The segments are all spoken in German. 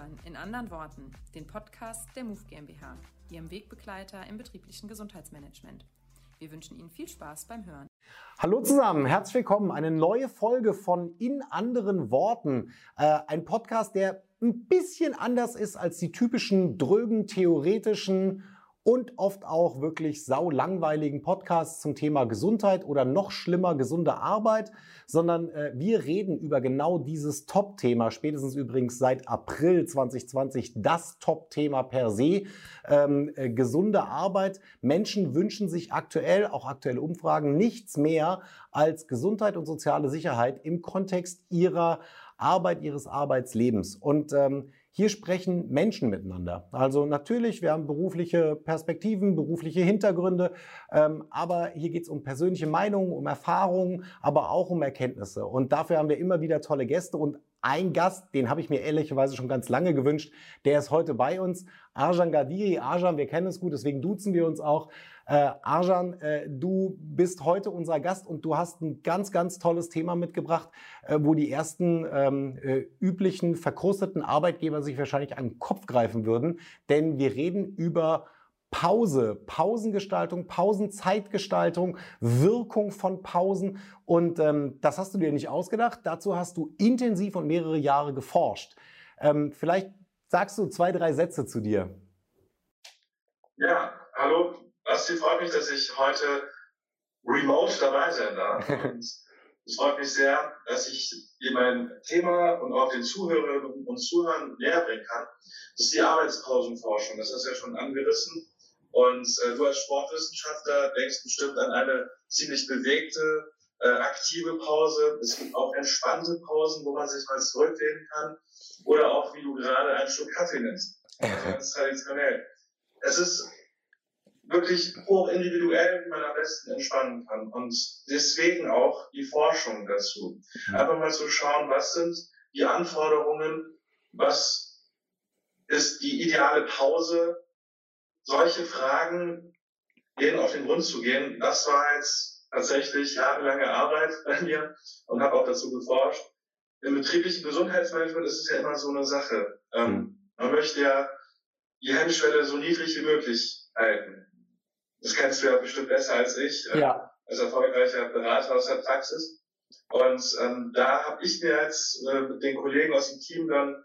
hören in anderen Worten den Podcast der Move GmbH, Ihrem Wegbegleiter im betrieblichen Gesundheitsmanagement. Wir wünschen Ihnen viel Spaß beim Hören. Hallo zusammen, herzlich willkommen. Eine neue Folge von In anderen Worten. Äh, ein Podcast, der ein bisschen anders ist als die typischen drögen theoretischen und oft auch wirklich sau langweiligen Podcasts zum Thema Gesundheit oder noch schlimmer gesunde Arbeit, sondern äh, wir reden über genau dieses Top-Thema, spätestens übrigens seit April 2020 das Top-Thema per se, ähm, äh, gesunde Arbeit. Menschen wünschen sich aktuell, auch aktuelle Umfragen, nichts mehr als Gesundheit und soziale Sicherheit im Kontext ihrer Arbeit, ihres Arbeitslebens. Und ähm, hier sprechen Menschen miteinander. Also natürlich, wir haben berufliche Perspektiven, berufliche Hintergründe, ähm, aber hier geht es um persönliche Meinungen, um Erfahrungen, aber auch um Erkenntnisse. Und dafür haben wir immer wieder tolle Gäste und ein Gast, den habe ich mir ehrlicherweise schon ganz lange gewünscht, der ist heute bei uns. Arjan Gadiri. Arjan, wir kennen uns gut, deswegen duzen wir uns auch. Äh, Arjan, äh, du bist heute unser Gast und du hast ein ganz, ganz tolles Thema mitgebracht, äh, wo die ersten ähm, äh, üblichen verkrusteten Arbeitgeber sich wahrscheinlich an den Kopf greifen würden. Denn wir reden über Pause, Pausengestaltung, Pausenzeitgestaltung, Wirkung von Pausen. Und ähm, das hast du dir nicht ausgedacht. Dazu hast du intensiv und mehrere Jahre geforscht. Ähm, vielleicht sagst du zwei, drei Sätze zu dir. Basti, freut mich, dass ich heute remote dabei sein darf. Und es freut mich sehr, dass ich dir mein Thema und auch den Zuhörerinnen und Zuhörern näher bringen kann. Das ist die Arbeitspausenforschung. Das hast du ja schon angerissen. Und äh, du als Sportwissenschaftler denkst bestimmt an eine ziemlich bewegte, äh, aktive Pause. Es gibt auch entspannte Pausen, wo man sich mal zurücklehnen kann. Oder auch, wie du gerade einen Schluck Kaffee nimmst. Also ganz traditionell. Es ist wirklich hoch individuell, wie man am besten entspannen kann. Und deswegen auch die Forschung dazu. Einfach mal zu schauen, was sind die Anforderungen, was ist die ideale Pause, solche Fragen, denen auf den Grund zu gehen, das war jetzt tatsächlich jahrelange Arbeit bei mir und habe auch dazu geforscht. Im betrieblichen Gesundheitsmanagement ist es ja immer so eine Sache. Ähm, mhm. Man möchte ja die Hemmschwelle so niedrig wie möglich halten. Das kennst du ja bestimmt besser als ich, äh, ja. als erfolgreicher Berater aus der Praxis. Und ähm, da habe ich mir jetzt äh, mit den Kollegen aus dem Team dann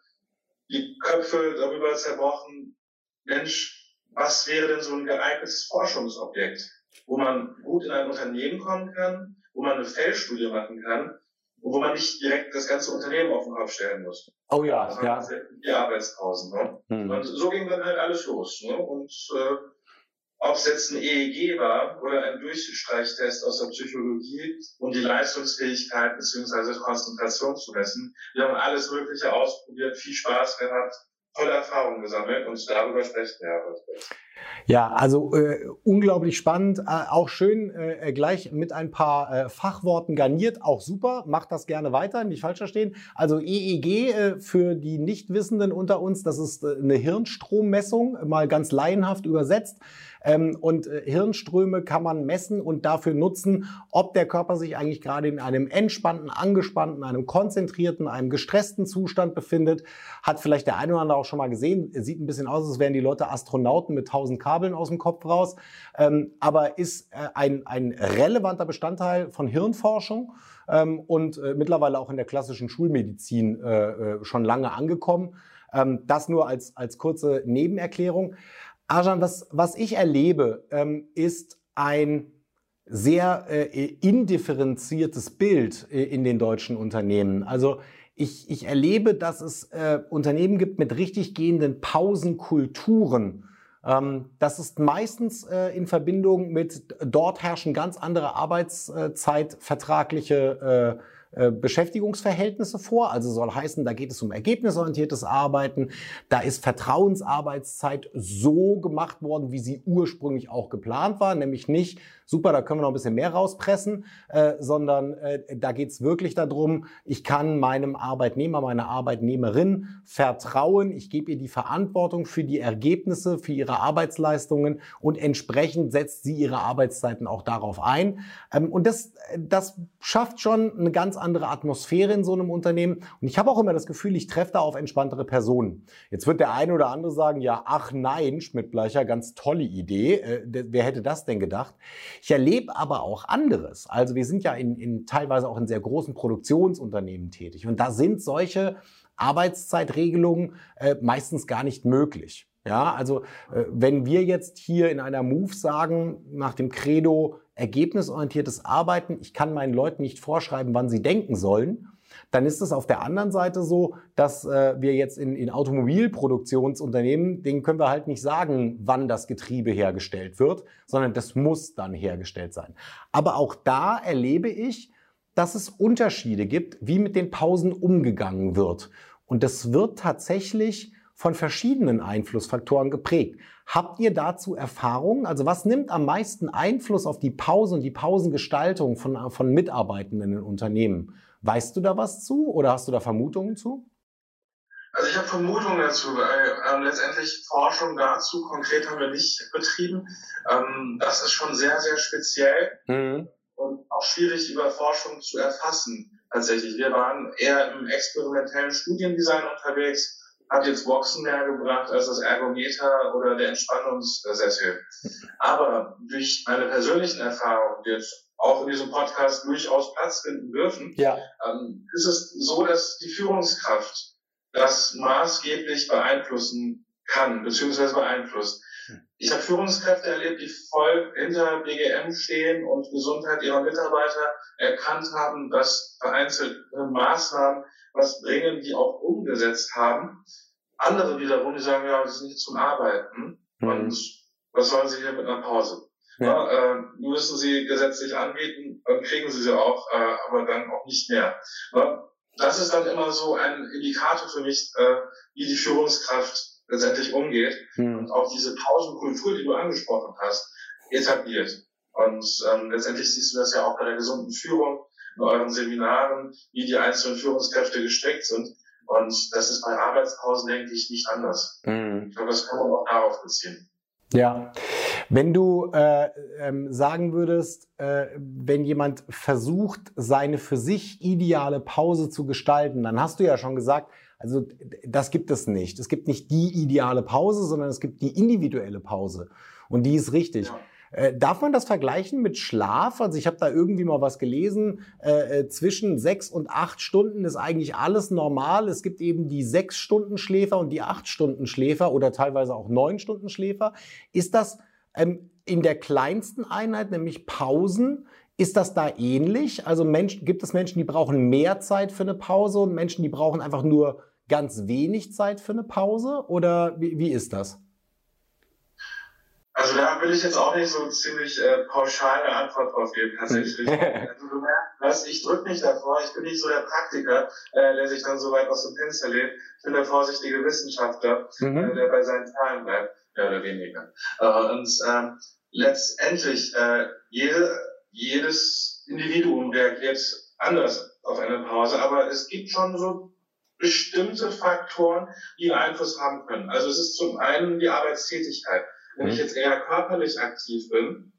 die Köpfe darüber zerbrochen, Mensch, was wäre denn so ein geeignetes Forschungsobjekt, wo man gut in ein Unternehmen kommen kann, wo man eine Feldstudie machen kann und wo man nicht direkt das ganze Unternehmen auf den Kopf stellen muss. Oh ja, ja. Die Arbeitspausen. Ne? Hm. Und so ging dann halt alles los. Ne? Und äh, ob es jetzt ein EEG war oder ein Durchstreichtest aus der Psychologie, um die Leistungsfähigkeit bzw. Konzentration zu messen. Wir haben alles Mögliche ausprobiert, viel Spaß gehabt tolle Erfahrungen gesammelt und darüber sprechen wir heute. Ja, also äh, unglaublich spannend, äh, auch schön äh, gleich mit ein paar äh, Fachworten garniert, auch super, macht das gerne weiter, nicht falsch verstehen. Also EEG äh, für die Nichtwissenden unter uns, das ist äh, eine Hirnstrommessung, mal ganz laienhaft übersetzt. Ähm, und Hirnströme kann man messen und dafür nutzen, ob der Körper sich eigentlich gerade in einem entspannten, angespannten, einem konzentrierten, einem gestressten Zustand befindet. Hat vielleicht der eine oder andere auch schon mal gesehen. Sieht ein bisschen aus, als wären die Leute Astronauten mit tausend Kabeln aus dem Kopf raus. Ähm, aber ist äh, ein, ein relevanter Bestandteil von Hirnforschung ähm, und äh, mittlerweile auch in der klassischen Schulmedizin äh, äh schon lange angekommen. Ähm, das nur als, als kurze Nebenerklärung. Arjan, was, was ich erlebe, ähm, ist ein sehr äh, indifferenziertes Bild äh, in den deutschen Unternehmen. Also ich, ich erlebe, dass es äh, Unternehmen gibt mit richtig gehenden Pausenkulturen. Ähm, das ist meistens äh, in Verbindung mit, dort herrschen ganz andere Arbeitszeitvertragliche äh, äh, Beschäftigungsverhältnisse vor. Also soll heißen, da geht es um ergebnisorientiertes Arbeiten. Da ist Vertrauensarbeitszeit so gemacht worden, wie sie ursprünglich auch geplant war, nämlich nicht super, da können wir noch ein bisschen mehr rauspressen, äh, sondern äh, da geht es wirklich darum, ich kann meinem Arbeitnehmer, meiner Arbeitnehmerin vertrauen, ich gebe ihr die Verantwortung für die Ergebnisse, für ihre Arbeitsleistungen und entsprechend setzt sie ihre Arbeitszeiten auch darauf ein. Ähm, und das, das schafft schon eine ganz andere Atmosphäre in so einem Unternehmen. Und ich habe auch immer das Gefühl, ich treffe da auf entspanntere Personen. Jetzt wird der eine oder andere sagen, ja, ach nein, Schmidt-Bleicher, ganz tolle Idee. Äh, wer hätte das denn gedacht? Ich erlebe aber auch anderes. Also wir sind ja in, in teilweise auch in sehr großen Produktionsunternehmen tätig. Und da sind solche Arbeitszeitregelungen äh, meistens gar nicht möglich. Ja, also äh, wenn wir jetzt hier in einer Move sagen, nach dem Credo ergebnisorientiertes Arbeiten, ich kann meinen Leuten nicht vorschreiben, wann sie denken sollen, dann ist es auf der anderen Seite so, dass äh, wir jetzt in, in Automobilproduktionsunternehmen, denen können wir halt nicht sagen, wann das Getriebe hergestellt wird, sondern das muss dann hergestellt sein. Aber auch da erlebe ich, dass es Unterschiede gibt, wie mit den Pausen umgegangen wird. Und das wird tatsächlich von verschiedenen Einflussfaktoren geprägt. Habt ihr dazu Erfahrungen? Also was nimmt am meisten Einfluss auf die Pause und die Pausengestaltung von, von Mitarbeitenden in Unternehmen? Weißt du da was zu oder hast du da Vermutungen zu? Also ich habe Vermutungen dazu. Äh, letztendlich Forschung dazu konkret haben wir nicht betrieben. Ähm, das ist schon sehr, sehr speziell mhm. und auch schwierig über Forschung zu erfassen. Tatsächlich. Wir waren eher im experimentellen Studiendesign unterwegs hat jetzt Boxen mehr gebracht als das Ergometer oder der Entspannungssessel. Aber durch meine persönlichen Erfahrungen, die jetzt auch in diesem Podcast durchaus Platz finden dürfen, ja. ähm, ist es so, dass die Führungskraft das maßgeblich beeinflussen kann, beziehungsweise beeinflusst. Ich habe Führungskräfte erlebt, die voll hinter BGM stehen und Gesundheit ihrer Mitarbeiter erkannt haben, dass vereinzelte Maßnahmen was bringen, die auch umgesetzt haben. Andere wiederum, die sagen, ja, das ist nicht zum Arbeiten mhm. und was sollen sie hier mit einer Pause? Ja. Ja, äh, müssen sie gesetzlich anbieten, dann kriegen sie sie auch, äh, aber dann auch nicht mehr. Ja, das ist dann immer so ein Indikator für mich, äh, wie die Führungskraft letztendlich umgeht mhm. und auch diese Pausenkultur, die du angesprochen hast, etabliert. Und ähm, letztendlich siehst du das ja auch bei der gesunden Führung in euren Seminaren, wie die einzelnen Führungskräfte gestrickt sind. Und das ist bei Arbeitspausen, denke ich, nicht anders. Mhm. Ich glaube, das kann man auch darauf beziehen. Ja, wenn du äh, ähm, sagen würdest, äh, wenn jemand versucht, seine für sich ideale Pause zu gestalten, dann hast du ja schon gesagt, also das gibt es nicht. Es gibt nicht die ideale Pause, sondern es gibt die individuelle Pause. Und die ist richtig. Ja. Äh, darf man das vergleichen mit Schlaf? Also ich habe da irgendwie mal was gelesen. Äh, äh, zwischen sechs und acht Stunden ist eigentlich alles normal. Es gibt eben die sechs Stunden Schläfer und die acht Stunden Schläfer oder teilweise auch neun Stunden Schläfer. Ist das ähm, in der kleinsten Einheit, nämlich Pausen, ist das da ähnlich? Also Mensch, gibt es Menschen, die brauchen mehr Zeit für eine Pause und Menschen, die brauchen einfach nur ganz wenig Zeit für eine Pause? Oder wie, wie ist das? Also da will ich jetzt auch nicht so ziemlich äh, pauschale Antwort drauf geben, tatsächlich. also du merkst, ich drücke mich davor, ich bin nicht so der Praktiker, äh, der sich dann so weit aus dem Fenster lehnt. Ich bin der vorsichtige Wissenschaftler, mhm. äh, der bei seinen Zahlen bleibt, mehr oder weniger. Äh, und ähm, letztendlich, äh, jede, jedes Individuum reagiert anders auf eine Pause, aber es gibt schon so bestimmte Faktoren, die einen Einfluss haben können. Also es ist zum einen die Arbeitstätigkeit. Wenn ich mhm. jetzt eher körperlich aktiv bin,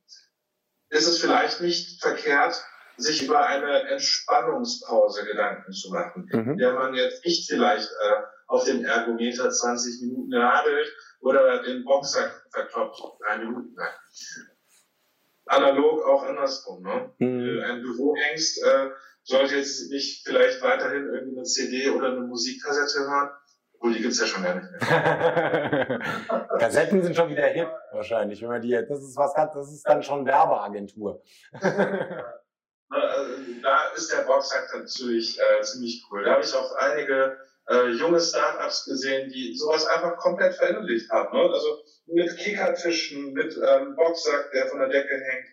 ist es vielleicht nicht verkehrt, sich über eine Entspannungspause Gedanken zu machen, mhm. der man jetzt nicht vielleicht äh, auf dem Ergometer 20 Minuten radelt oder den Boxer verkloppt, drei Minuten lang. Analog auch andersrum. Ne? Mhm. Ein Büroängst äh, sollte jetzt nicht vielleicht weiterhin irgendeine CD oder eine Musikkassette hören, obwohl, die gibt's ja schon gar nicht mehr. Kassetten sind schon wieder hip, wahrscheinlich. Wenn man die, das ist was das ist dann schon Werbeagentur. Also, da ist der Boxsack natürlich äh, ziemlich cool. Da habe ich auch einige äh, junge Startups gesehen, die sowas einfach komplett verinnerlicht haben. Ne? Also mit Kickertischen, mit ähm, Boxsack, der von der Decke hängt.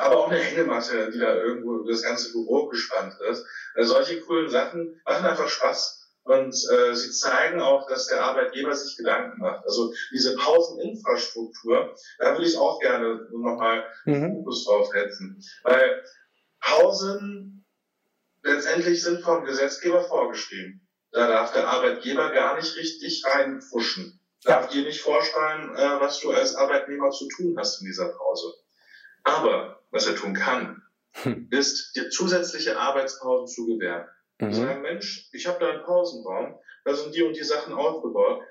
Aber auch eine Hängematte, die da irgendwo das ganze Büro gespannt ist. Also solche coolen Sachen machen einfach Spaß. Und äh, sie zeigen auch, dass der Arbeitgeber sich Gedanken macht. Also diese Pauseninfrastruktur, da würde ich auch gerne nochmal mhm. Fokus drauf setzen. Weil Pausen letztendlich sind vom Gesetzgeber vorgeschrieben. Da darf der Arbeitgeber gar nicht richtig reinfuschen. Darf dir nicht vorschreiben, äh, was du als Arbeitnehmer zu tun hast in dieser Pause. Aber was er tun kann, hm. ist, dir zusätzliche Arbeitspausen zu gewähren. Mhm. Sagen, Mensch, ich habe da einen Pausenraum, da sind die und die Sachen aufgebaut.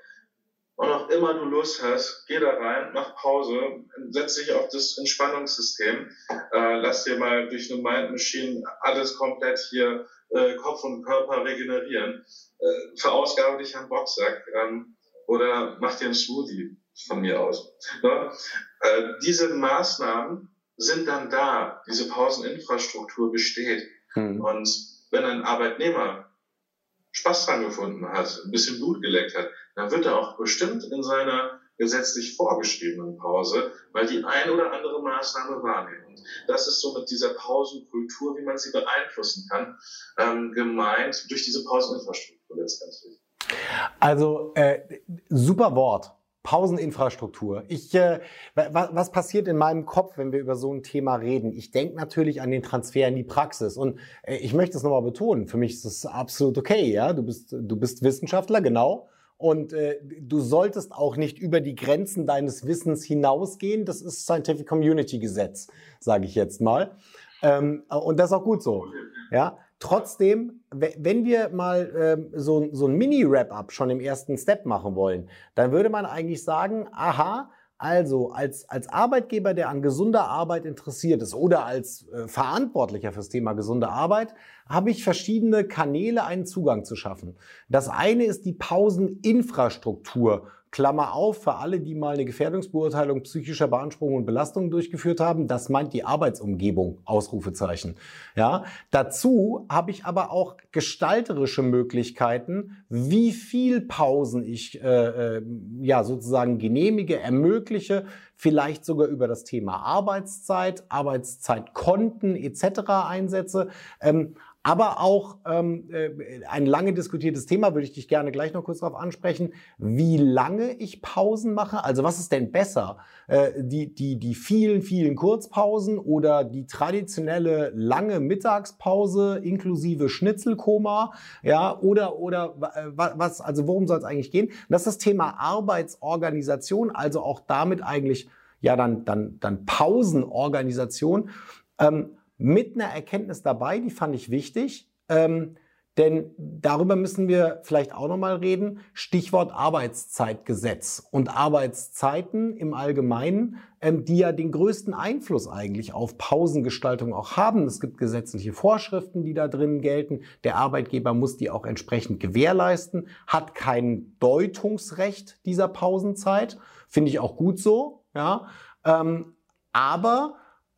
Und auch immer du Lust hast, geh da rein, mach Pause, setz dich auf das Entspannungssystem, äh, lass dir mal durch eine Mind Machine alles komplett hier äh, Kopf und Körper regenerieren, äh, verausgabe dich am Boxsack ähm, oder mach dir einen Smoothie von mir aus. Ne? Äh, diese Maßnahmen sind dann da, diese Pauseninfrastruktur besteht. Mhm. Und wenn ein Arbeitnehmer Spaß dran gefunden hat, ein bisschen Blut geleckt hat, dann wird er auch bestimmt in seiner gesetzlich vorgeschriebenen Pause weil die ein oder andere Maßnahme wahrnehmen. Und das ist so mit dieser Pausenkultur, wie man sie beeinflussen kann, ähm, gemeint durch diese Pauseninfrastruktur letztendlich. Also äh, super Wort. Pauseninfrastruktur. Ich, äh, was, was passiert in meinem Kopf, wenn wir über so ein Thema reden? Ich denke natürlich an den Transfer in die Praxis. Und äh, ich möchte es nochmal betonen, für mich ist das absolut okay. Ja? Du, bist, du bist Wissenschaftler, genau. Und äh, du solltest auch nicht über die Grenzen deines Wissens hinausgehen. Das ist Scientific Community Gesetz, sage ich jetzt mal. Ähm, und das ist auch gut so. Ja. Trotzdem, wenn wir mal ähm, so, so ein Mini-Wrap-up schon im ersten Step machen wollen, dann würde man eigentlich sagen, aha, also als, als Arbeitgeber, der an gesunder Arbeit interessiert ist oder als äh, Verantwortlicher fürs Thema gesunde Arbeit, habe ich verschiedene Kanäle, einen Zugang zu schaffen. Das eine ist die Pauseninfrastruktur Klammer auf, für alle, die mal eine Gefährdungsbeurteilung psychischer Beanspruchung und Belastungen durchgeführt haben, das meint die Arbeitsumgebung, Ausrufezeichen. Ja, dazu habe ich aber auch gestalterische Möglichkeiten, wie viel Pausen ich äh, äh, ja sozusagen genehmige, ermögliche, vielleicht sogar über das Thema Arbeitszeit, Arbeitszeitkonten etc. einsetze. Ähm, aber auch ähm, äh, ein lange diskutiertes Thema, würde ich dich gerne gleich noch kurz darauf ansprechen, wie lange ich Pausen mache. Also was ist denn besser? Äh, die, die, die vielen, vielen Kurzpausen oder die traditionelle lange Mittagspause inklusive Schnitzelkoma? Ja, oder, oder äh, was, also worum soll es eigentlich gehen? Das ist das Thema Arbeitsorganisation, also auch damit eigentlich ja dann, dann, dann Pausenorganisation. Ähm, mit einer Erkenntnis dabei, die fand ich wichtig. Ähm, denn darüber müssen wir vielleicht auch nochmal reden. Stichwort Arbeitszeitgesetz und Arbeitszeiten im Allgemeinen, ähm, die ja den größten Einfluss eigentlich auf Pausengestaltung auch haben. Es gibt gesetzliche Vorschriften, die da drin gelten. Der Arbeitgeber muss die auch entsprechend gewährleisten, hat kein Deutungsrecht dieser Pausenzeit. Finde ich auch gut so. Ja. Ähm, aber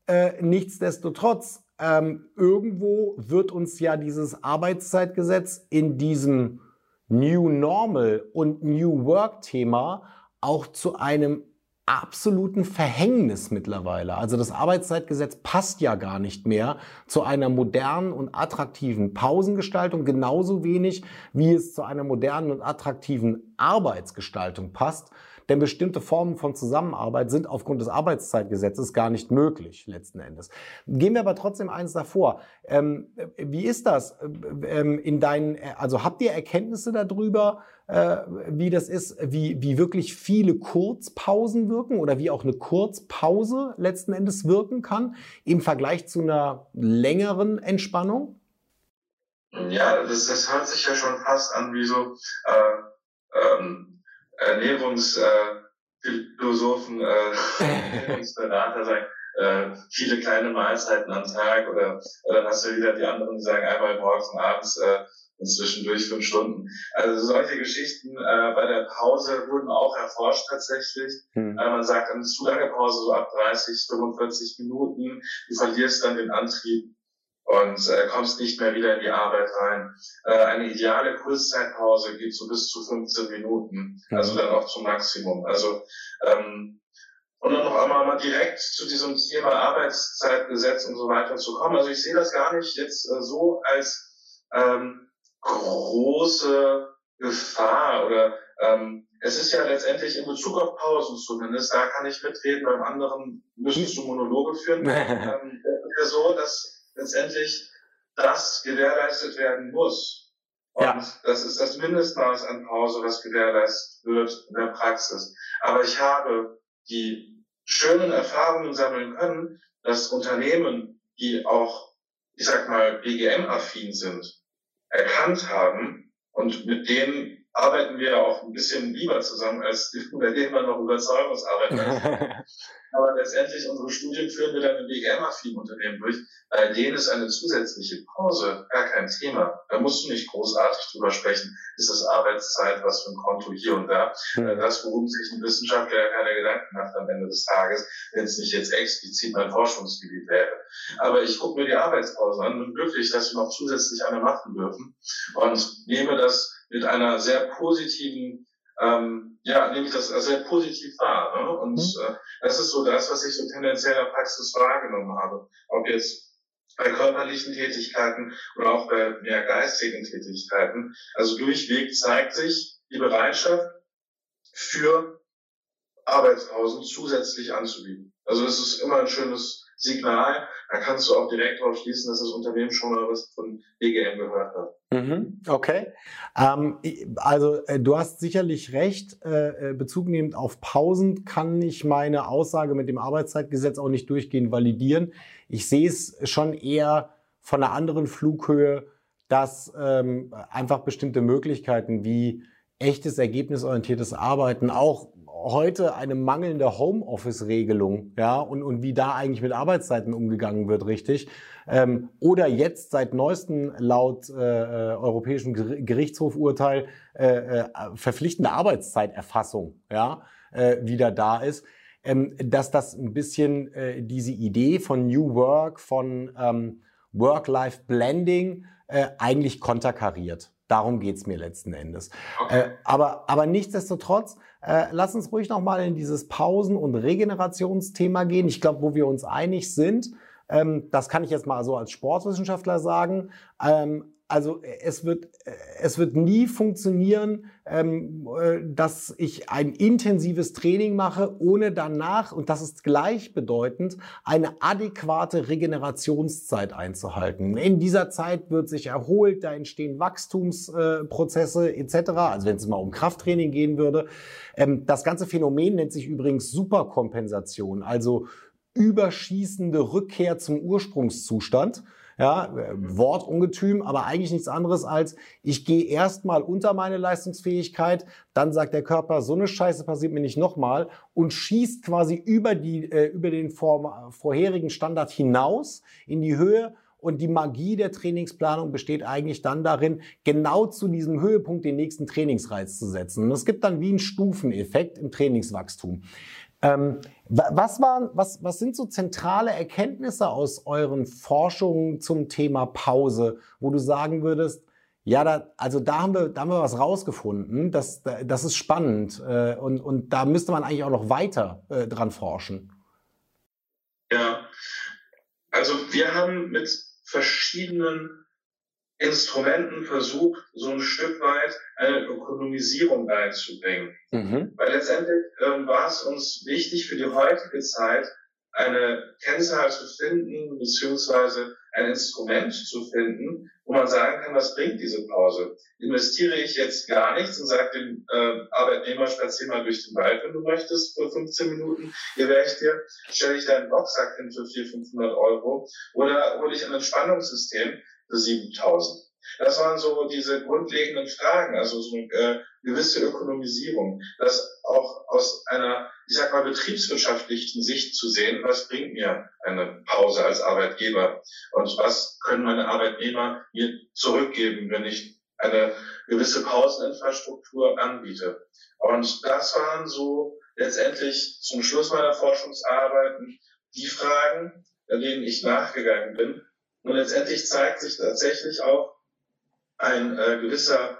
äh, nichtsdestotrotz, ähm, irgendwo wird uns ja dieses Arbeitszeitgesetz in diesem New Normal und New Work Thema auch zu einem absoluten Verhängnis mittlerweile. Also das Arbeitszeitgesetz passt ja gar nicht mehr zu einer modernen und attraktiven Pausengestaltung, genauso wenig wie es zu einer modernen und attraktiven Arbeitsgestaltung passt. Denn bestimmte Formen von Zusammenarbeit sind aufgrund des Arbeitszeitgesetzes gar nicht möglich, letzten Endes. Gehen wir aber trotzdem eins davor. Ähm, wie ist das ähm, in deinen, also habt ihr Erkenntnisse darüber, äh, wie das ist, wie, wie wirklich viele Kurzpausen wirken oder wie auch eine Kurzpause letzten Endes wirken kann im Vergleich zu einer längeren Entspannung? Ja, das, das hört sich ja schon fast an wie so äh, Ernährungsphilosophen, äh, Ernährungsberater sagen, äh, viele kleine Mahlzeiten am Tag oder, oder dann hast du wieder die anderen, die sagen einmal morgens und abends äh, und zwischendurch fünf Stunden. Also solche Geschichten äh, bei der Pause wurden auch erforscht tatsächlich. Hm. Äh, man sagt, eine zu lange Pause, so ab 30, 45 Minuten, du verlierst dann den Antrieb und äh, kommst nicht mehr wieder in die Arbeit rein. Äh, eine ideale Kurzzeitpause geht so bis zu 15 Minuten, also dann auch zum Maximum. Also ähm, und dann noch einmal mal direkt zu diesem Thema Arbeitszeitgesetz und so weiter zu kommen. Also ich sehe das gar nicht jetzt äh, so als ähm, große Gefahr oder ähm, es ist ja letztendlich in Bezug auf Pausen zumindest, da kann ich mitreden, beim anderen müsstest du Monologe führen, ähm, so, dass letztendlich das gewährleistet werden muss. Und ja. das ist das Mindestmaß an Pause, was gewährleistet wird in der Praxis. Aber ich habe die schönen Erfahrungen sammeln können, dass Unternehmen die auch, ich sag mal, BGM-affin sind, erkannt haben und mit denen arbeiten wir auch ein bisschen lieber zusammen, als bei denen man noch Überzeugungsarbeit hat. Aber letztendlich unsere Studien führen wir dann in BGM-affinen Unternehmen durch. Bei denen ist eine zusätzliche Pause gar kein Thema. Da musst du nicht großartig drüber sprechen. Ist das Arbeitszeit, was für ein Konto hier und da? Mhm. Das, worum sich ein Wissenschaftler ja keine Gedanken macht am Ende des Tages, wenn es nicht jetzt explizit mein Forschungsgebiet wäre. Aber ich gucke mir die Arbeitspause an und bin glücklich, dass wir noch zusätzlich eine machen dürfen und nehme das mit einer sehr positiven ähm, ja, nehme ich das sehr positiv wahr. Ne? Und mhm. äh, das ist so das, was ich so tendenziell in der Praxis wahrgenommen habe. Ob jetzt bei körperlichen Tätigkeiten oder auch bei mehr geistigen Tätigkeiten. Also durchweg zeigt sich die Bereitschaft für Arbeitspausen zusätzlich anzubieten. Also es ist immer ein schönes Signal, da kannst du auch direkt darauf schließen, dass das Unternehmen schon mal was von BGM gehört hat. Mhm, okay. Ähm, also äh, du hast sicherlich recht. Äh, äh, Bezug nehmend auf Pausen kann ich meine Aussage mit dem Arbeitszeitgesetz auch nicht durchgehend validieren. Ich sehe es schon eher von einer anderen Flughöhe, dass ähm, einfach bestimmte Möglichkeiten wie echtes ergebnisorientiertes Arbeiten auch heute eine mangelnde Homeoffice-Regelung, ja, und, und wie da eigentlich mit Arbeitszeiten umgegangen wird, richtig. Ähm, oder jetzt seit neuestem laut äh, äh Europäischem Gerichtshofurteil äh, äh, verpflichtende Arbeitszeiterfassung, ja, äh, wieder da ist. Ähm, dass das ein bisschen äh, diese Idee von New Work, von ähm, Work-Life-Blending äh, eigentlich konterkariert. Darum geht's mir letzten Endes. Okay. Äh, aber, aber nichtsdestotrotz, äh, lass uns ruhig nochmal in dieses Pausen- und Regenerationsthema gehen. Ich glaube, wo wir uns einig sind, ähm, das kann ich jetzt mal so als Sportwissenschaftler sagen, ähm, also es wird, es wird nie funktionieren, ähm, äh, dass ich ein intensives Training mache, ohne danach, und das ist gleichbedeutend, eine adäquate Regenerationszeit einzuhalten. In dieser Zeit wird sich erholt, da entstehen Wachstumsprozesse äh, etc., also wenn es mal um Krafttraining gehen würde. Ähm, das ganze Phänomen nennt sich übrigens Superkompensation, also überschießende Rückkehr zum Ursprungszustand. Ja, Wortungetüm, aber eigentlich nichts anderes als, ich gehe erstmal unter meine Leistungsfähigkeit, dann sagt der Körper, so eine Scheiße passiert mir nicht nochmal und schießt quasi über, die, äh, über den vor, vorherigen Standard hinaus in die Höhe und die Magie der Trainingsplanung besteht eigentlich dann darin, genau zu diesem Höhepunkt den nächsten Trainingsreiz zu setzen. Und es gibt dann wie einen Stufeneffekt im Trainingswachstum. Ähm, was, waren, was, was sind so zentrale Erkenntnisse aus euren Forschungen zum Thema Pause, wo du sagen würdest, ja, da, also da haben, wir, da haben wir was rausgefunden, das, das ist spannend äh, und, und da müsste man eigentlich auch noch weiter äh, dran forschen. Ja, also wir haben mit verschiedenen Instrumenten versucht, so ein Stück weit eine Ökonomisierung reinzubringen. Mhm. Weil letztendlich ähm, war es uns wichtig für die heutige Zeit, eine Kennzahl zu finden, beziehungsweise ein Instrument zu finden, wo man sagen kann, was bringt diese Pause? Investiere ich jetzt gar nichts und sage dem äh, Arbeitnehmer, spazier mal durch den Wald, wenn du möchtest, für 15 Minuten, hier wäre ich dir, stelle ich deinen Boxsack hin für 400, 500 Euro, oder hole ich ein Entspannungssystem, 7000. Das waren so diese grundlegenden Fragen, also so eine äh, gewisse Ökonomisierung, das auch aus einer, ich sag mal, betriebswirtschaftlichen Sicht zu sehen, was bringt mir eine Pause als Arbeitgeber und was können meine Arbeitnehmer mir zurückgeben, wenn ich eine gewisse Pauseninfrastruktur anbiete. Und das waren so letztendlich zum Schluss meiner Forschungsarbeiten die Fragen, denen ich nachgegangen bin und letztendlich zeigt sich tatsächlich auch ein äh, gewisser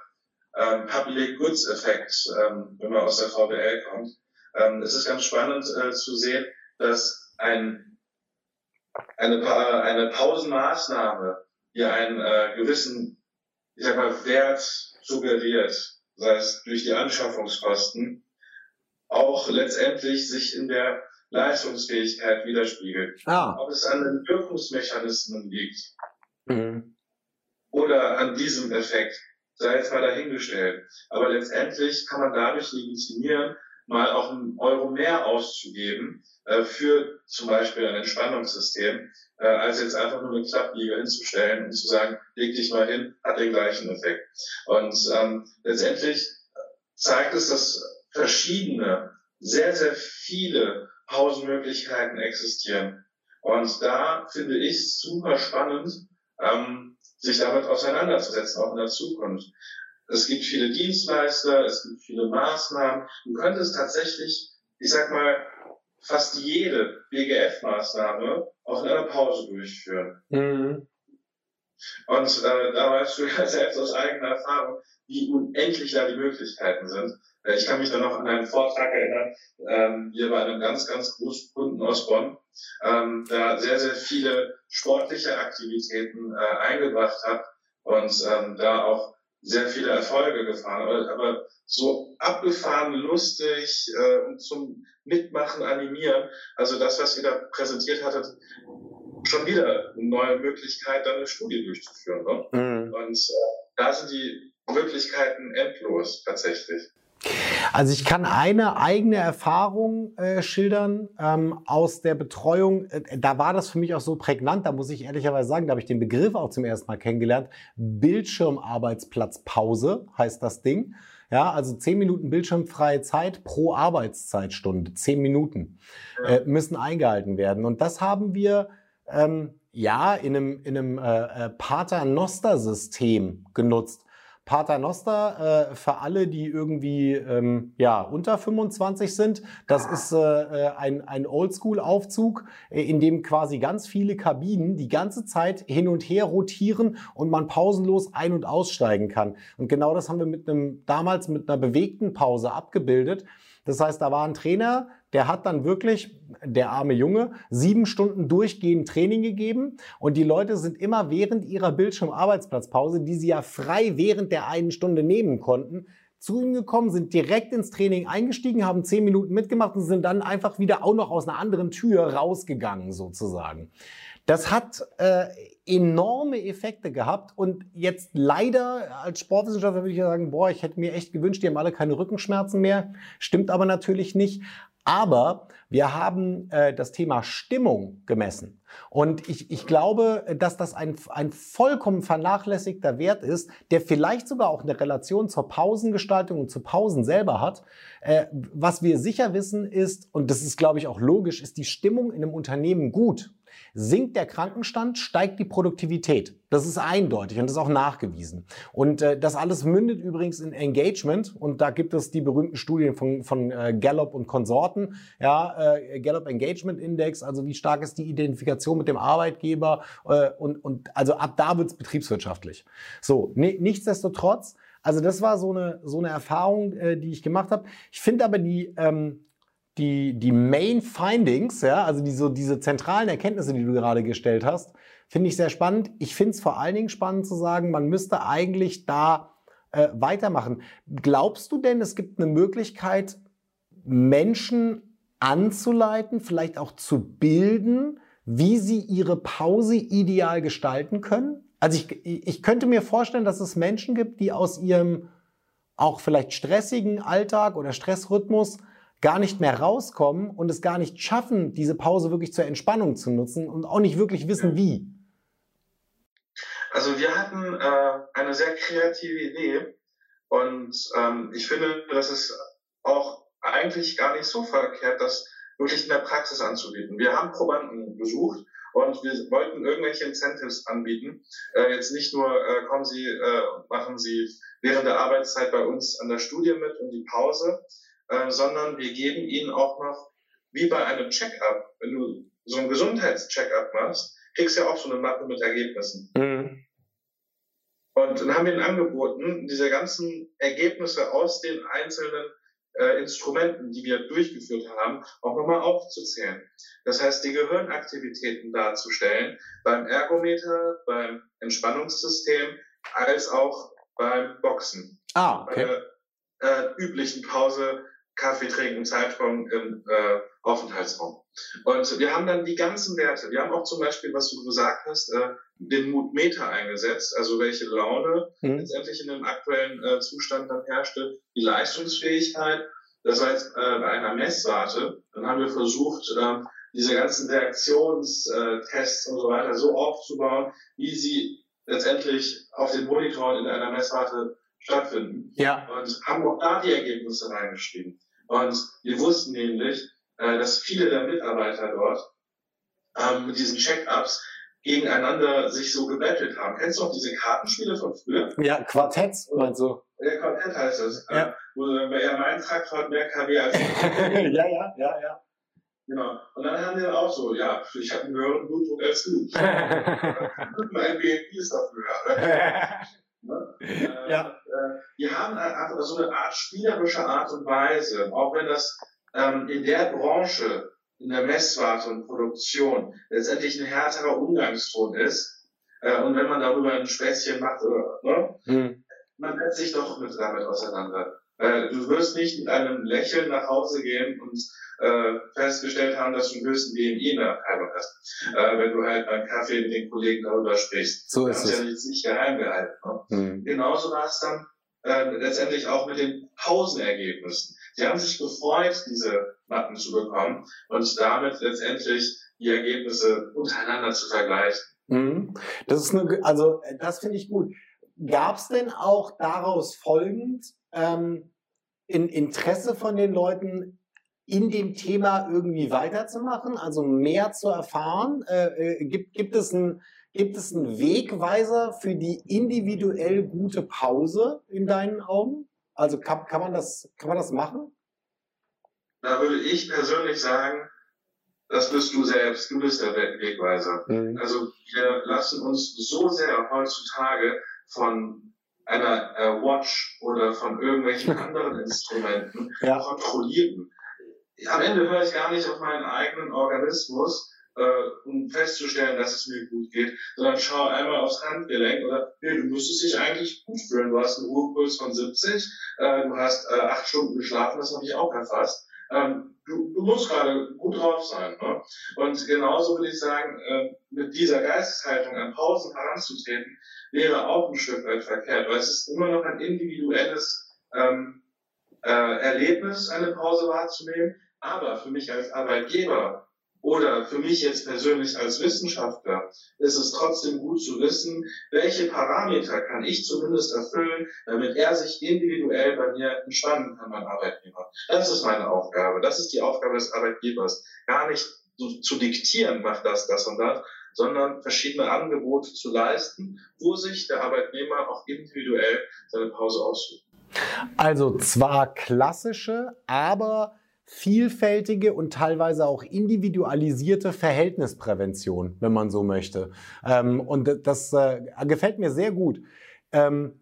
ähm, Public Goods Effekt, ähm, wenn man aus der VWL kommt. Ähm, es ist ganz spannend äh, zu sehen, dass ein, eine, eine Pausenmaßnahme hier einen äh, gewissen, ich sag mal, Wert suggeriert, sei es durch die Anschaffungskosten, auch letztendlich sich in der Leistungsfähigkeit widerspiegelt. Ah. Ob es an den Wirkungsmechanismen liegt mhm. oder an diesem Effekt, sei jetzt mal dahingestellt. Aber letztendlich kann man dadurch legitimieren, mal auch einen Euro mehr auszugeben äh, für zum Beispiel ein Entspannungssystem, äh, als jetzt einfach nur eine Klappliege hinzustellen und zu sagen, leg dich mal hin, hat den gleichen Effekt. Und ähm, letztendlich zeigt es, dass verschiedene, sehr, sehr viele Pausenmöglichkeiten existieren. Und da finde ich es super spannend, ähm, sich damit auseinanderzusetzen, auch in der Zukunft. Es gibt viele Dienstleister, es gibt viele Maßnahmen. Du könntest tatsächlich, ich sag mal, fast jede BGF-Maßnahme auch in einer Pause durchführen. Mhm. Und äh, da weißt du ja selbst aus eigener Erfahrung, wie unendlich da die Möglichkeiten sind. Äh, ich kann mich dann noch an einen Vortrag erinnern, ähm, hier bei einem ganz, ganz großen Kunden aus Bonn, ähm, da sehr, sehr viele sportliche Aktivitäten äh, eingebracht hat und ähm, da auch sehr viele Erfolge gefahren, aber, aber so abgefahren, lustig äh, und zum Mitmachen, Animieren. Also das, was ihr da präsentiert hattet, schon wieder eine neue Möglichkeit, dann eine Studie durchzuführen. Ne? Mhm. Und äh, da sind die Möglichkeiten endlos tatsächlich. Also ich kann eine eigene Erfahrung äh, schildern ähm, aus der Betreuung. Äh, da war das für mich auch so prägnant, da muss ich ehrlicherweise sagen, da habe ich den Begriff auch zum ersten Mal kennengelernt. Bildschirmarbeitsplatzpause heißt das Ding. Ja, also zehn Minuten bildschirmfreie Zeit pro Arbeitszeitstunde, zehn Minuten äh, müssen eingehalten werden. Und das haben wir ähm, ja in einem, in einem äh, äh Paternoster-System genutzt. Paternoster äh, für alle, die irgendwie ähm, ja, unter 25 sind. Das ist äh, äh, ein, ein Oldschool-Aufzug, äh, in dem quasi ganz viele Kabinen die ganze Zeit hin und her rotieren und man pausenlos ein- und aussteigen kann. Und genau das haben wir mit einem, damals mit einer bewegten Pause abgebildet. Das heißt, da war ein Trainer, der hat dann wirklich, der arme Junge, sieben Stunden durchgehend Training gegeben und die Leute sind immer während ihrer Bildschirmarbeitsplatzpause, die sie ja frei während der einen Stunde nehmen konnten, zu ihm gekommen, sind direkt ins Training eingestiegen, haben zehn Minuten mitgemacht und sind dann einfach wieder auch noch aus einer anderen Tür rausgegangen sozusagen. Das hat äh, enorme Effekte gehabt und jetzt leider als Sportwissenschaftler würde ich sagen, boah, ich hätte mir echt gewünscht, die haben alle keine Rückenschmerzen mehr. Stimmt aber natürlich nicht. Aber wir haben äh, das Thema Stimmung gemessen. Und ich, ich glaube, dass das ein, ein vollkommen vernachlässigter Wert ist, der vielleicht sogar auch eine Relation zur Pausengestaltung und zu Pausen selber hat. Äh, was wir sicher wissen ist, und das ist, glaube ich, auch logisch, ist die Stimmung in einem Unternehmen gut Sinkt der Krankenstand, steigt die Produktivität. Das ist eindeutig und das ist auch nachgewiesen. Und äh, das alles mündet übrigens in Engagement. Und da gibt es die berühmten Studien von, von äh, Gallup und Konsorten. Ja, äh, Gallup Engagement Index, also wie stark ist die Identifikation mit dem Arbeitgeber. Äh, und, und also ab da wird es betriebswirtschaftlich. So, nichtsdestotrotz, also das war so eine, so eine Erfahrung, äh, die ich gemacht habe. Ich finde aber die... Ähm, die, die Main Findings, ja, also die, diese zentralen Erkenntnisse, die du gerade gestellt hast, finde ich sehr spannend. Ich finde es vor allen Dingen spannend zu sagen, man müsste eigentlich da äh, weitermachen. Glaubst du denn, es gibt eine Möglichkeit, Menschen anzuleiten, vielleicht auch zu bilden, wie sie ihre Pause ideal gestalten können? Also ich, ich könnte mir vorstellen, dass es Menschen gibt, die aus ihrem auch vielleicht stressigen Alltag oder Stressrhythmus gar nicht mehr rauskommen und es gar nicht schaffen, diese Pause wirklich zur Entspannung zu nutzen und auch nicht wirklich wissen, wie? Also wir hatten äh, eine sehr kreative Idee und ähm, ich finde, das ist auch eigentlich gar nicht so verkehrt, das wirklich in der Praxis anzubieten. Wir haben Probanden besucht und wir wollten irgendwelche Incentives anbieten. Äh, jetzt nicht nur äh, kommen Sie, äh, machen Sie während der Arbeitszeit bei uns an der Studie mit und die Pause, äh, sondern wir geben ihnen auch noch, wie bei einem Check-up, wenn du so einen Gesundheitscheck-up machst, kriegst du ja auch so eine Mappe mit Ergebnissen. Mhm. Und dann haben wir ihnen angeboten, diese ganzen Ergebnisse aus den einzelnen äh, Instrumenten, die wir durchgeführt haben, auch nochmal aufzuzählen. Das heißt, die Gehirnaktivitäten darzustellen, beim Ergometer, beim Entspannungssystem, als auch beim Boxen. Ah, okay. Bei der äh, üblichen Pause Kaffee trinken, Zeitraum im äh, Aufenthaltsraum. Und wir haben dann die ganzen Werte. Wir haben auch zum Beispiel, was du gesagt hast, äh, den Mutmeter eingesetzt, also welche Laune mhm. letztendlich in dem aktuellen äh, Zustand dann herrschte, die Leistungsfähigkeit, Das jetzt äh, bei einer Messwarte. Dann haben wir versucht, äh, diese ganzen Reaktionstests und so weiter so aufzubauen, wie sie letztendlich auf den Monitoren in einer Messwarte stattfinden. Ja. Und haben auch da die Ergebnisse reingeschrieben. Und wir wussten nämlich, äh, dass viele der Mitarbeiter dort ähm, mit diesen Check-ups gegeneinander sich so gebettelt haben. Kennst du auch diese Kartenspiele von früher? Ja, Quartett, meinst du? Ja, Quartett heißt das. Ja. Äh, wo ja, mein Traktor hat mehr KW als ja, ja, ja, ja. Genau. Und dann haben die dann auch so, ja, ich habe einen höheren Blutdruck als du. mein BNP ist dafür höher. Ne? Äh, Ja. Äh, die haben einfach so eine Art spielerische Art und Weise, auch wenn das ähm, in der Branche, in der Messwarte und Produktion letztendlich ein härterer Umgangston ist. Äh, und wenn man darüber ein Späßchen macht, oder, ne? Hm. man setzt sich doch mit damit auseinander. Äh, du wirst nicht mit einem Lächeln nach Hause gehen und äh, festgestellt haben, dass du einen höchsten BMI in der Abteilung hast, äh, wenn du halt beim Kaffee mit den Kollegen darüber sprichst. So das ist ist es. ja nicht, nicht geheim gehalten. Ne? Hm. Genauso war es dann äh, letztendlich auch mit den Pausenergebnissen. Sie haben sich gefreut, diese Mappen zu bekommen und damit letztendlich die Ergebnisse untereinander zu vergleichen. Mhm. Das ist eine, also äh, das finde ich gut. Gab es denn auch daraus folgend ähm, in Interesse von den Leuten, in dem Thema irgendwie weiterzumachen, also mehr zu erfahren? Äh, äh, gibt, gibt, es ein, gibt es einen Wegweiser für die individuell gute Pause in deinen Augen? Also kann, kann, man, das, kann man das machen? Da würde ich persönlich sagen, das bist du selbst, du bist der We- Wegweiser. Also wir lassen uns so sehr heutzutage von einer äh, Watch oder von irgendwelchen anderen Instrumenten Ja. kontrollieren. Am Ende höre ich gar nicht auf meinen eigenen Organismus, äh, um festzustellen, dass es mir gut geht, sondern schaue einmal aufs Handgelenk oder, nee, du müsstest dich eigentlich gut fühlen. Du hast einen Ruhepuls von 70, äh, du hast äh, acht Stunden geschlafen, das habe ich auch erfasst. Ähm, du, du musst gerade gut drauf sein. Ne? Und genauso würde ich sagen, äh, mit dieser Geisteshaltung an Pausen heranzutreten, wäre auch ein Stück weit verkehrt, weil es ist immer noch ein individuelles ähm, äh, Erlebnis, eine Pause wahrzunehmen. Aber für mich als Arbeitgeber oder für mich jetzt persönlich als Wissenschaftler ist es trotzdem gut zu wissen, welche Parameter kann ich zumindest erfüllen, damit er sich individuell bei mir entspannen kann, mein Arbeitgeber. Das ist meine Aufgabe. Das ist die Aufgabe des Arbeitgebers. Gar nicht zu, zu diktieren, mach das, das und das, sondern verschiedene Angebote zu leisten, wo sich der Arbeitnehmer auch individuell seine Pause aussucht. Also zwar klassische, aber vielfältige und teilweise auch individualisierte Verhältnisprävention, wenn man so möchte. Ähm, und das äh, gefällt mir sehr gut. Ähm,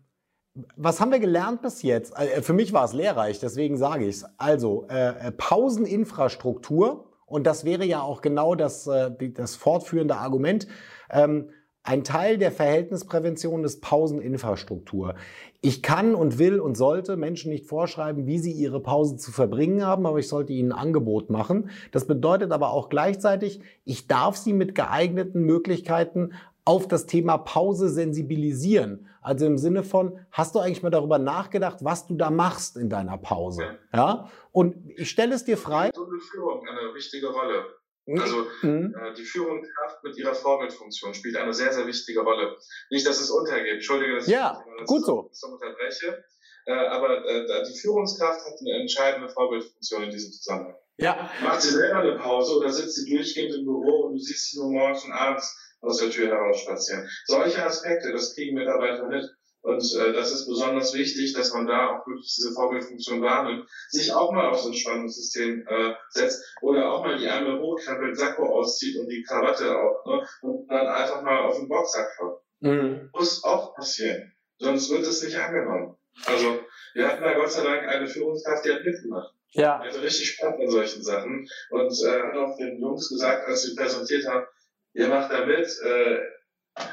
was haben wir gelernt bis jetzt? Äh, Für mich war es lehrreich, deswegen sage ich es. Also äh, Pauseninfrastruktur, und das wäre ja auch genau das, äh, das fortführende Argument. Ähm, ein Teil der Verhältnisprävention ist Pauseninfrastruktur. Ich kann und will und sollte Menschen nicht vorschreiben, wie sie ihre Pause zu verbringen haben, aber ich sollte ihnen ein Angebot machen. Das bedeutet aber auch gleichzeitig, ich darf sie mit geeigneten Möglichkeiten auf das Thema Pause sensibilisieren. Also im Sinne von, hast du eigentlich mal darüber nachgedacht, was du da machst in deiner Pause? Ja? Und ich stelle es dir frei. So eine Führung eine wichtige Rolle. Also Mhm. äh, die Führungskraft mit ihrer Vorbildfunktion spielt eine sehr, sehr wichtige Rolle. Nicht, dass es untergeht. Entschuldige, dass Ja, ich das gut so. so unterbreche. Äh, aber äh, die Führungskraft hat eine entscheidende Vorbildfunktion in diesem Zusammenhang. Ja, Macht sie selber eine Pause oder sitzt sie durchgehend im Büro und du siehst sie nur morgens und abends aus der Tür heraus spazieren. Solche Aspekte, das kriegen Mitarbeiter mit. Und äh, das ist besonders wichtig, dass man da auch wirklich diese Vorbildfunktion wahrnimmt, sich auch mal aufs Entspannungssystem äh, setzt oder auch mal die Ärmel hochkrempelt, Sakko auszieht und die Krawatte auch, ne? und dann einfach mal auf den Boxsack schaut. Mhm. Muss auch passieren. Sonst wird es nicht angenommen. Also, wir hatten da Gott sei Dank eine Führungskraft, die hat mitgemacht. ja, Er hatte richtig Spaß an solchen Sachen und äh, hat auch den Jungs gesagt, als sie präsentiert haben, ihr macht da mit, äh,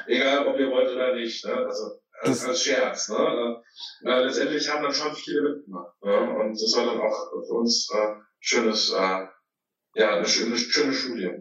egal ob ihr wollt oder nicht. Ne? Also als, als Scherz. Ne? Äh, letztendlich haben dann schon viele mitgemacht. Ne? Und das war dann auch für uns äh, schönes, äh, ja, eine schöne, schöne Studie.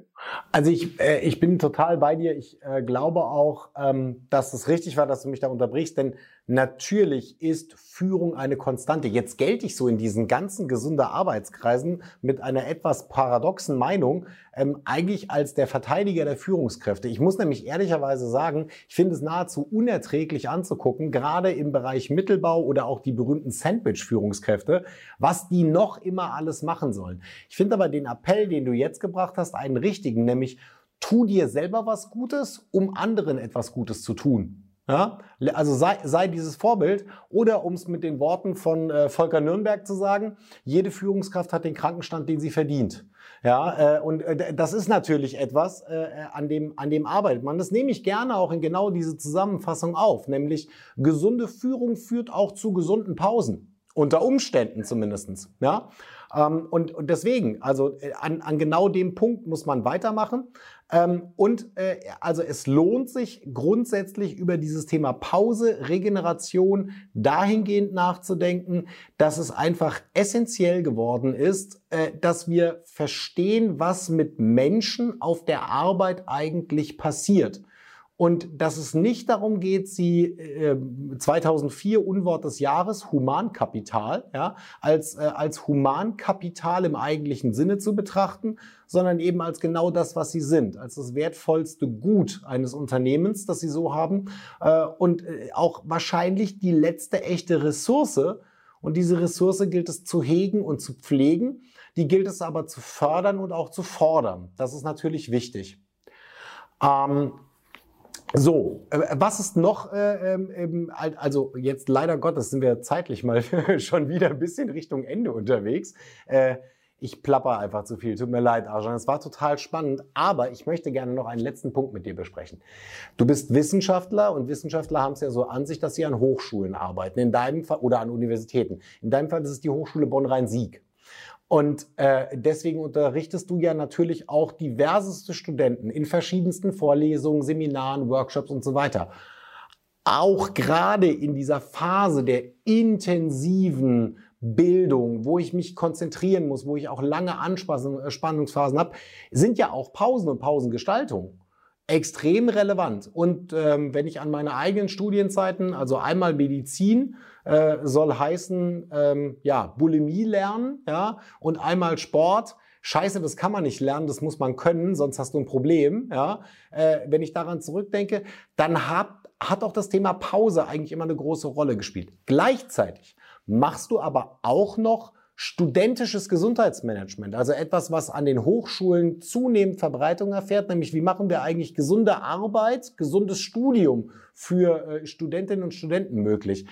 Also ich, äh, ich bin total bei dir. Ich äh, glaube auch, ähm, dass es richtig war, dass du mich da unterbrichst, denn natürlich ist Führung eine Konstante. Jetzt gelte ich so in diesen ganzen gesunder Arbeitskreisen mit einer etwas paradoxen Meinung ähm, eigentlich als der Verteidiger der Führungskräfte. Ich muss nämlich ehrlicherweise sagen, ich finde es nahezu unerträglich anzugucken, gerade im Bereich Mittelbau oder auch die berühmten Sandwich-Führungskräfte, was die noch immer alles machen sollen. Ich finde aber den Appell, den du jetzt gebracht hast, einen richtigen, nämlich tu dir selber was Gutes, um anderen etwas Gutes zu tun. Ja? Also sei, sei dieses Vorbild oder um es mit den Worten von äh, Volker Nürnberg zu sagen, jede Führungskraft hat den Krankenstand, den sie verdient. Ja, äh, und äh, das ist natürlich etwas, äh, an, dem, an dem arbeitet man. Das nehme ich gerne auch in genau diese Zusammenfassung auf, nämlich gesunde Führung führt auch zu gesunden Pausen. Unter Umständen zumindestens. Ja? Ähm, und, und deswegen, also äh, an, an genau dem Punkt muss man weitermachen. Ähm, und äh, also es lohnt sich grundsätzlich über dieses Thema Pause, Regeneration dahingehend nachzudenken, dass es einfach essentiell geworden ist, äh, dass wir verstehen, was mit Menschen auf der Arbeit eigentlich passiert und dass es nicht darum geht, sie äh, 2004 Unwort des Jahres Humankapital ja, als äh, als Humankapital im eigentlichen Sinne zu betrachten, sondern eben als genau das, was sie sind, als das wertvollste Gut eines Unternehmens, das sie so haben äh, und äh, auch wahrscheinlich die letzte echte Ressource. Und diese Ressource gilt es zu hegen und zu pflegen. Die gilt es aber zu fördern und auch zu fordern. Das ist natürlich wichtig. Ähm, so, äh, was ist noch, äh, ähm, also jetzt leider Gottes sind wir zeitlich mal schon wieder ein bisschen Richtung Ende unterwegs. Äh, ich plapper einfach zu viel, tut mir leid, Arjan. Es war total spannend, aber ich möchte gerne noch einen letzten Punkt mit dir besprechen. Du bist Wissenschaftler und Wissenschaftler haben es ja so an sich, dass sie an Hochschulen arbeiten, in deinem Fall, oder an Universitäten. In deinem Fall ist es die Hochschule Bonn-Rhein-Sieg. Und äh, deswegen unterrichtest du ja natürlich auch diverseste Studenten in verschiedensten Vorlesungen, Seminaren, Workshops und so weiter. Auch gerade in dieser Phase der intensiven Bildung, wo ich mich konzentrieren muss, wo ich auch lange Anspannungsphasen habe, sind ja auch Pausen und Pausengestaltung extrem relevant. Und ähm, wenn ich an meine eigenen Studienzeiten, also einmal Medizin, äh, soll heißen, ähm, ja, Bulimie lernen, ja, und einmal Sport. Scheiße, das kann man nicht lernen, das muss man können, sonst hast du ein Problem, ja. Äh, wenn ich daran zurückdenke, dann hat, hat auch das Thema Pause eigentlich immer eine große Rolle gespielt. Gleichzeitig machst du aber auch noch studentisches Gesundheitsmanagement, also etwas, was an den Hochschulen zunehmend Verbreitung erfährt, nämlich wie machen wir eigentlich gesunde Arbeit, gesundes Studium für äh, Studentinnen und Studenten möglich.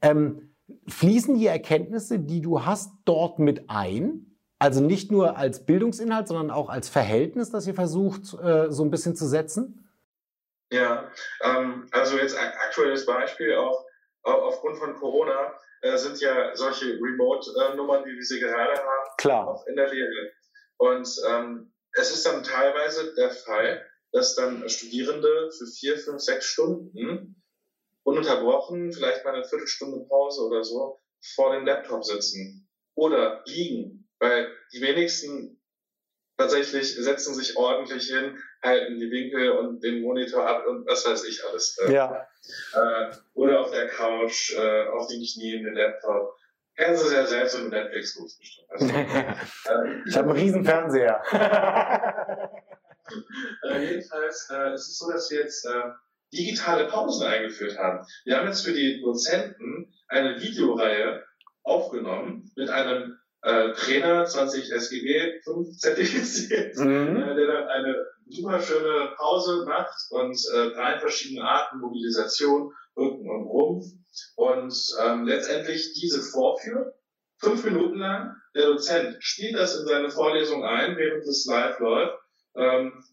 Ähm, fließen die Erkenntnisse, die du hast, dort mit ein? Also nicht nur als Bildungsinhalt, sondern auch als Verhältnis, das ihr versucht, äh, so ein bisschen zu setzen? Ja, ähm, also jetzt ein aktuelles Beispiel auch aufgrund von Corona äh, sind ja solche Remote-Nummern, wie wir sie gerade haben, Klar. auch in der Lehre. Und ähm, es ist dann teilweise der Fall, dass dann Studierende für vier, fünf, sechs Stunden ununterbrochen, vielleicht mal eine Viertelstunde Pause oder so, vor dem Laptop sitzen oder liegen, weil die wenigsten tatsächlich setzen sich ordentlich hin, halten die Winkel und den Monitor ab und was weiß ich alles. Äh, ja. Äh, oder auf der Couch, äh, auf den Knien, den Laptop. Kennen Sie ja selbst und Netflix gut bestimmt. Also, äh, ich habe einen riesen Fernseher. äh, jedenfalls äh, es ist es so, dass wir jetzt äh, digitale Pausen eingeführt haben. Wir haben jetzt für die Dozenten eine Videoreihe aufgenommen mit einem äh, Trainer, 20 SGB, 5 zertifiziert, mhm. äh, der dann eine super schöne Pause macht und äh, drei verschiedene Arten Mobilisation, Rücken und Rumpf und ähm, letztendlich diese vorführt, fünf Minuten lang. Der Dozent spielt das in seine Vorlesung ein, während es live läuft. Ähm,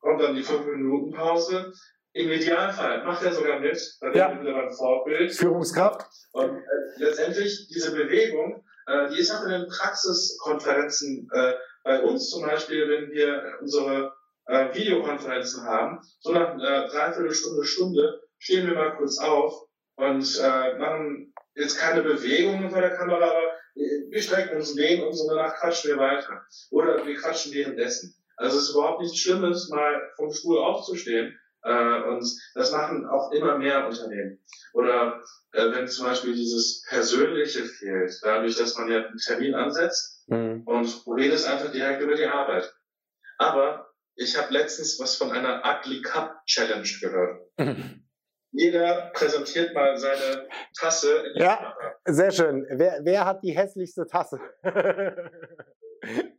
kommt dann die fünf Minuten Pause. Im Idealfall macht er sogar mit, bei ja. ein Vorbild. Führungskraft. Und äh, letztendlich diese Bewegung, äh, die ist auch in den Praxiskonferenzen äh, bei uns zum Beispiel, wenn wir unsere äh, Videokonferenzen haben, so nach äh, dreiviertel Stunde, Stunde stehen wir mal kurz auf und äh, machen jetzt keine Bewegungen vor der Kamera, aber wir strecken uns den und so danach quatschen wir weiter. Oder wir quatschen währenddessen. Also es ist überhaupt nichts Schlimmes, mal vom Stuhl aufzustehen. Äh, und das machen auch immer mehr Unternehmen. Oder äh, wenn zum Beispiel dieses Persönliche fehlt, dadurch, dass man ja einen Termin ansetzt mhm. und redest einfach direkt über die Arbeit. Aber ich habe letztens was von einer Ugly Cup Challenge gehört. Jeder präsentiert mal seine Tasse. In ja, Kamera. sehr schön. Wer, wer hat die hässlichste Tasse? ich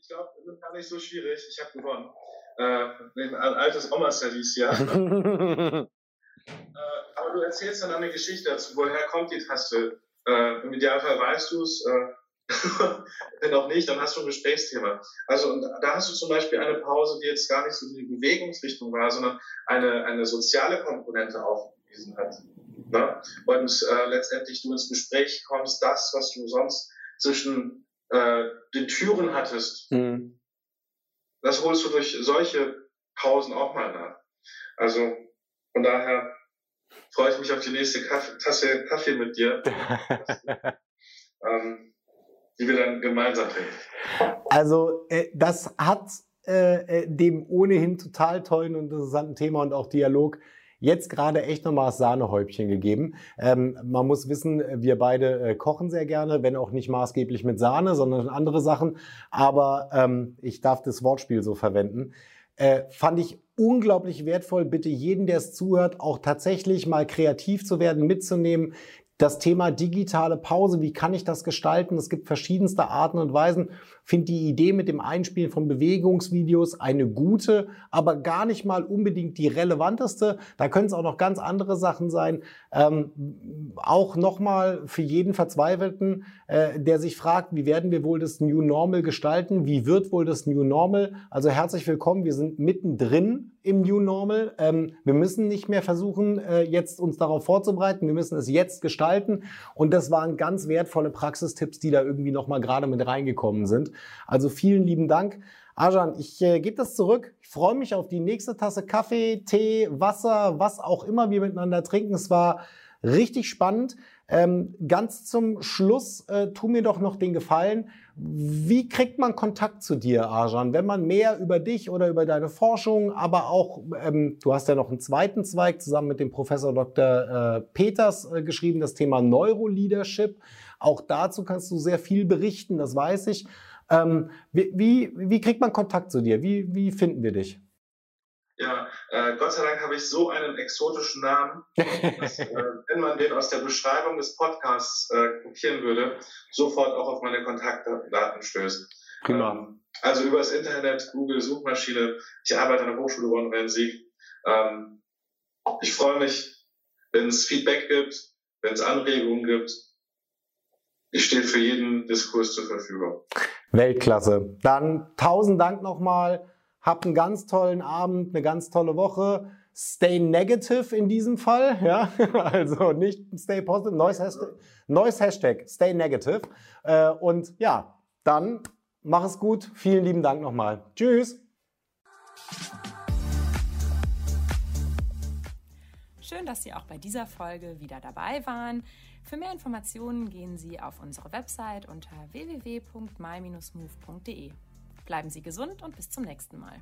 glaube, das ist gar nicht so schwierig. Ich habe gewonnen. Äh, ein altes Oma-Service, ja. äh, aber du erzählst dann eine Geschichte dazu. Woher kommt die Tasse? Äh, Im Idealfall weißt du es. Äh, wenn auch nicht, dann hast du ein Gesprächsthema. Also und da hast du zum Beispiel eine Pause, die jetzt gar nicht so die Bewegungsrichtung war, sondern eine, eine soziale Komponente aufgewiesen hat. Ne? Und äh, letztendlich du ins Gespräch kommst, das, was du sonst zwischen äh, den Türen hattest, mhm. das holst du durch solche Pausen auch mal nach. Also von daher freue ich mich auf die nächste Kaffee, Tasse Kaffee mit dir. ähm, die wir dann gemeinsam trinken. Also äh, das hat äh, äh, dem ohnehin total tollen und interessanten Thema und auch Dialog jetzt gerade echt nochmal das Sahnehäubchen gegeben. Ähm, man muss wissen, wir beide äh, kochen sehr gerne, wenn auch nicht maßgeblich mit Sahne, sondern andere Sachen. Aber ähm, ich darf das Wortspiel so verwenden. Äh, fand ich unglaublich wertvoll. Bitte jeden, der es zuhört, auch tatsächlich mal kreativ zu werden, mitzunehmen, das Thema digitale Pause, wie kann ich das gestalten? Es gibt verschiedenste Arten und Weisen. Finde die Idee mit dem Einspielen von Bewegungsvideos eine gute, aber gar nicht mal unbedingt die relevanteste. Da können es auch noch ganz andere Sachen sein. Ähm, auch nochmal für jeden Verzweifelten, äh, der sich fragt, wie werden wir wohl das New Normal gestalten? Wie wird wohl das New Normal? Also herzlich willkommen. Wir sind mittendrin im New Normal. Ähm, wir müssen nicht mehr versuchen, äh, jetzt uns darauf vorzubereiten. Wir müssen es jetzt gestalten. Und das waren ganz wertvolle Praxistipps, die da irgendwie nochmal gerade mit reingekommen sind. Also vielen lieben Dank. Arjan, ich äh, gebe das zurück. Ich freue mich auf die nächste Tasse Kaffee, Tee, Wasser, was auch immer wir miteinander trinken. Es war richtig spannend. Ähm, ganz zum Schluss, äh, tu mir doch noch den Gefallen. Wie kriegt man Kontakt zu dir, Arjan? Wenn man mehr über dich oder über deine Forschung, aber auch, ähm, du hast ja noch einen zweiten Zweig zusammen mit dem Professor Dr. Äh, Peters äh, geschrieben, das Thema Neuroleadership. Auch dazu kannst du sehr viel berichten, das weiß ich. Ähm, wie, wie, wie kriegt man Kontakt zu dir? Wie, wie finden wir dich? Ja, äh, Gott sei Dank habe ich so einen exotischen Namen, dass, äh, wenn man den aus der Beschreibung des Podcasts äh, kopieren würde, sofort auch auf meine Kontaktdaten stößt. Prima. Ähm, also über das Internet, Google, Suchmaschine. Ich arbeite an der Hochschule Bonn-Rhein-Sieg. Ähm, ich freue mich, wenn es Feedback gibt, wenn es Anregungen gibt. Ich stehe für jeden Diskurs zur Verfügung. Weltklasse. Dann tausend Dank nochmal Habt einen ganz tollen Abend, eine ganz tolle Woche. Stay negative in diesem Fall, ja, also nicht stay positive, neues Hashtag, neues Hashtag stay negative. Äh, und ja, dann mach es gut. Vielen lieben Dank nochmal. Tschüss. Schön, dass Sie auch bei dieser Folge wieder dabei waren. Für mehr Informationen gehen Sie auf unsere Website unter www.my-move.de. Bleiben Sie gesund und bis zum nächsten Mal.